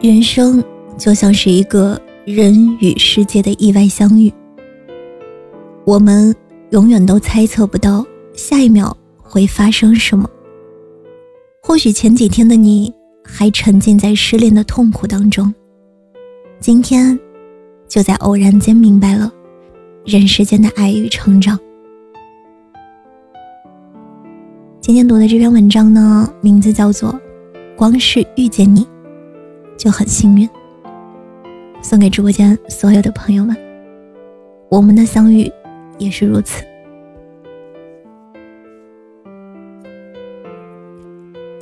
人生就像是一个人与世界的意外相遇，我们永远都猜测不到下一秒会发生什么。或许前几天的你还沉浸在失恋的痛苦当中，今天就在偶然间明白了人世间的爱与成长。今天读的这篇文章呢，名字叫做《光是遇见你》。就很幸运，送给直播间所有的朋友们。我们的相遇也是如此。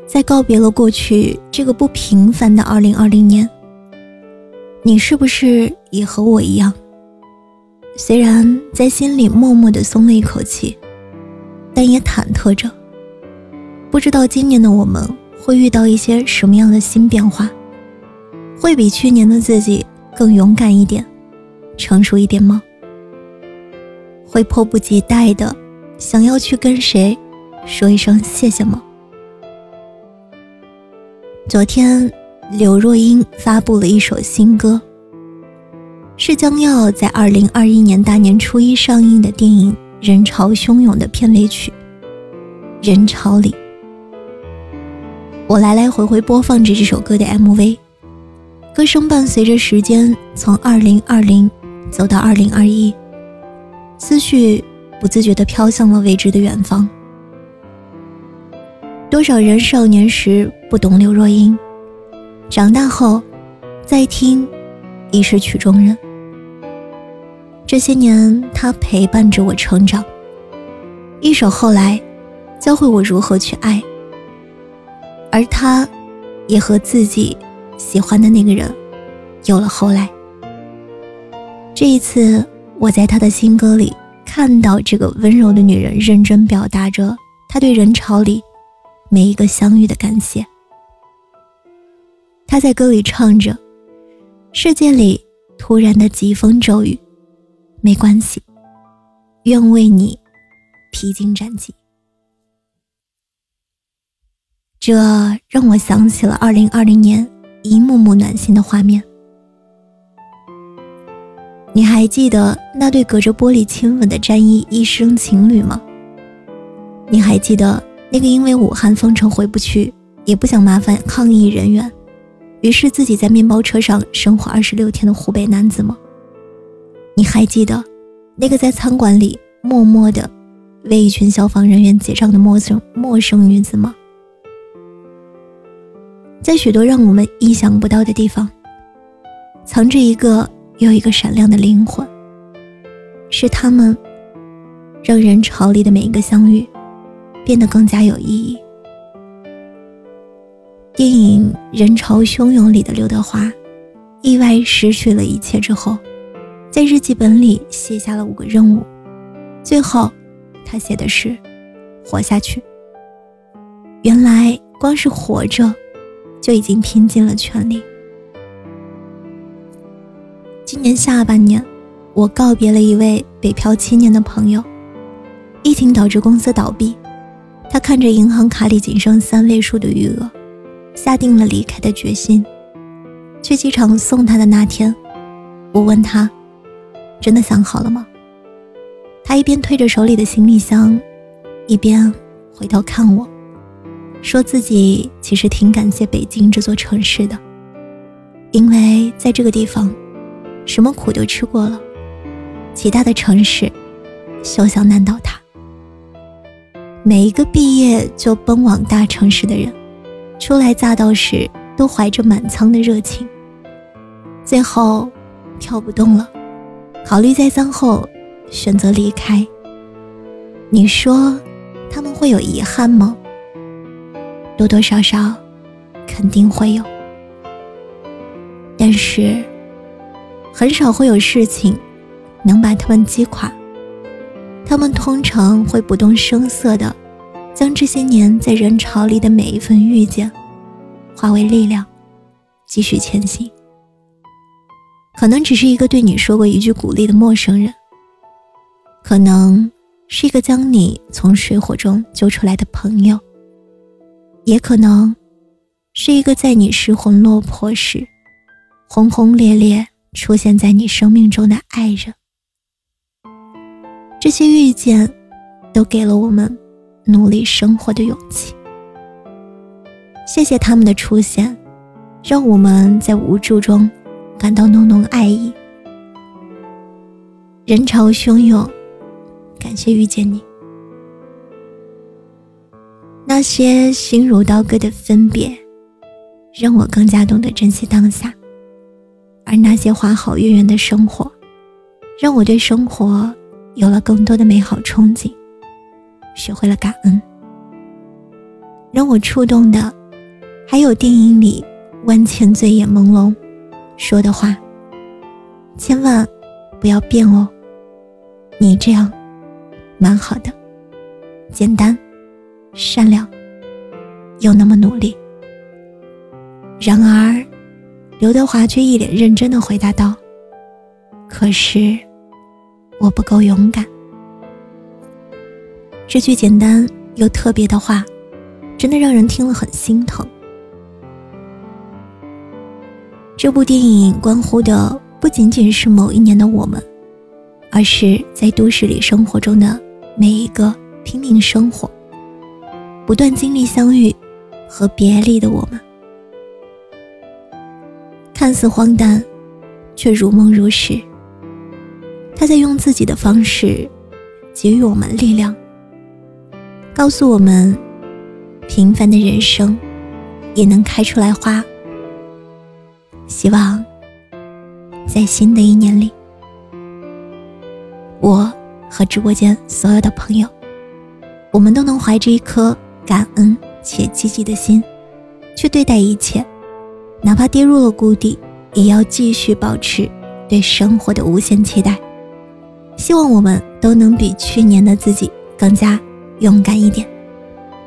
在告别了过去这个不平凡的二零二零年，你是不是也和我一样？虽然在心里默默的松了一口气，但也忐忑着，不知道今年的我们会遇到一些什么样的新变化。会比去年的自己更勇敢一点，成熟一点吗？会迫不及待的想要去跟谁说一声谢谢吗？昨天，刘若英发布了一首新歌，是将要在二零二一年大年初一上映的电影《人潮汹涌》的片尾曲《人潮里》。我来来回回播放着这首歌的 MV。歌声伴随着时间从二零二零走到二零二一，思绪不自觉地飘向了未知的远方。多少人少年时不懂刘若英，长大后再听已是曲中人。这些年，他陪伴着我成长，一首《后来》教会我如何去爱，而他，也和自己。喜欢的那个人，有了后来。这一次，我在他的新歌里看到这个温柔的女人认真表达着她对人潮里每一个相遇的感谢。她在歌里唱着：“世界里突然的疾风骤雨，没关系，愿为你披荆斩棘。”这让我想起了二零二零年。一幕幕暖心的画面，你还记得那对隔着玻璃亲吻的战衣医生情侣吗？你还记得那个因为武汉封城回不去，也不想麻烦抗疫人员，于是自己在面包车上生活二十六天的湖北男子吗？你还记得那个在餐馆里默默的为一群消防人员结账的陌生陌生女子吗？在许多让我们意想不到的地方，藏着一个又一个闪亮的灵魂。是他们，让人潮里的每一个相遇，变得更加有意义。电影《人潮汹涌》里的刘德华，意外失去了一切之后，在日记本里写下了五个任务，最后，他写的是：活下去。原来，光是活着。就已经拼尽了全力。今年下半年，我告别了一位北漂七年的朋友。疫情导致公司倒闭，他看着银行卡里仅剩三位数的余额，下定了离开的决心。去机场送他的那天，我问他：“真的想好了吗？”他一边推着手里的行李箱，一边回头看我。说自己其实挺感谢北京这座城市的，因为在这个地方，什么苦都吃过了，其他的城市，休想难倒他。每一个毕业就奔往大城市的人，初来乍到时都怀着满腔的热情，最后跳不动了，考虑再三后，选择离开。你说他们会有遗憾吗？多多少少，肯定会有。但是，很少会有事情能把他们击垮。他们通常会不动声色的，将这些年在人潮里的每一份遇见，化为力量，继续前行。可能只是一个对你说过一句鼓励的陌生人，可能是一个将你从水火中救出来的朋友，也可能是一个在你失魂落魄时，轰轰烈烈出现在你生命中的爱人。这些遇见，都给了我们努力生活的勇气。谢谢他们的出现，让我们在无助中。感到浓浓爱意，人潮汹涌，感谢遇见你。那些心如刀割的分别，让我更加懂得珍惜当下；而那些花好月圆的生活，让我对生活有了更多的美好憧憬，学会了感恩。让我触动的，还有电影里万千醉眼朦胧。说的话，千万不要变哦。你这样蛮好的，简单、善良，又那么努力。然而，刘德华却一脸认真的回答道：“可是，我不够勇敢。”这句简单又特别的话，真的让人听了很心疼。这部电影关乎的不仅仅是某一年的我们，而是在都市里生活中的每一个拼命生活、不断经历相遇和别离的我们。看似荒诞，却如梦如实。他在用自己的方式给予我们力量，告诉我们，平凡的人生也能开出来花。希望在新的一年里，我和直播间所有的朋友，我们都能怀着一颗感恩且积极的心，去对待一切，哪怕跌入了谷底，也要继续保持对生活的无限期待。希望我们都能比去年的自己更加勇敢一点。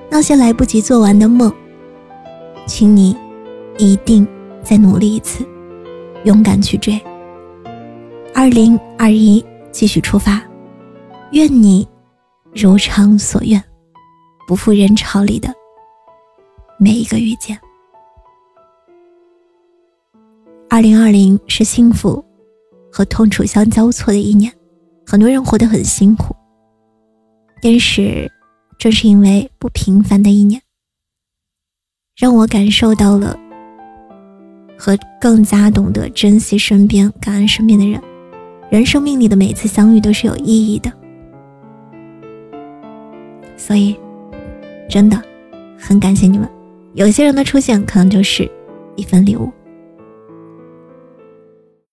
那些来不及做完的梦，请你一定。再努力一次，勇敢去追。二零二一，继续出发，愿你如偿所愿，不负人潮里的每一个遇见。二零二零是幸福和痛楚相交错的一年，很多人活得很辛苦，但是正是因为不平凡的一年，让我感受到了。和更加懂得珍惜身边、感恩身边的人，人生命里的每次相遇都是有意义的，所以真的很感谢你们。有些人的出现可能就是一份礼物。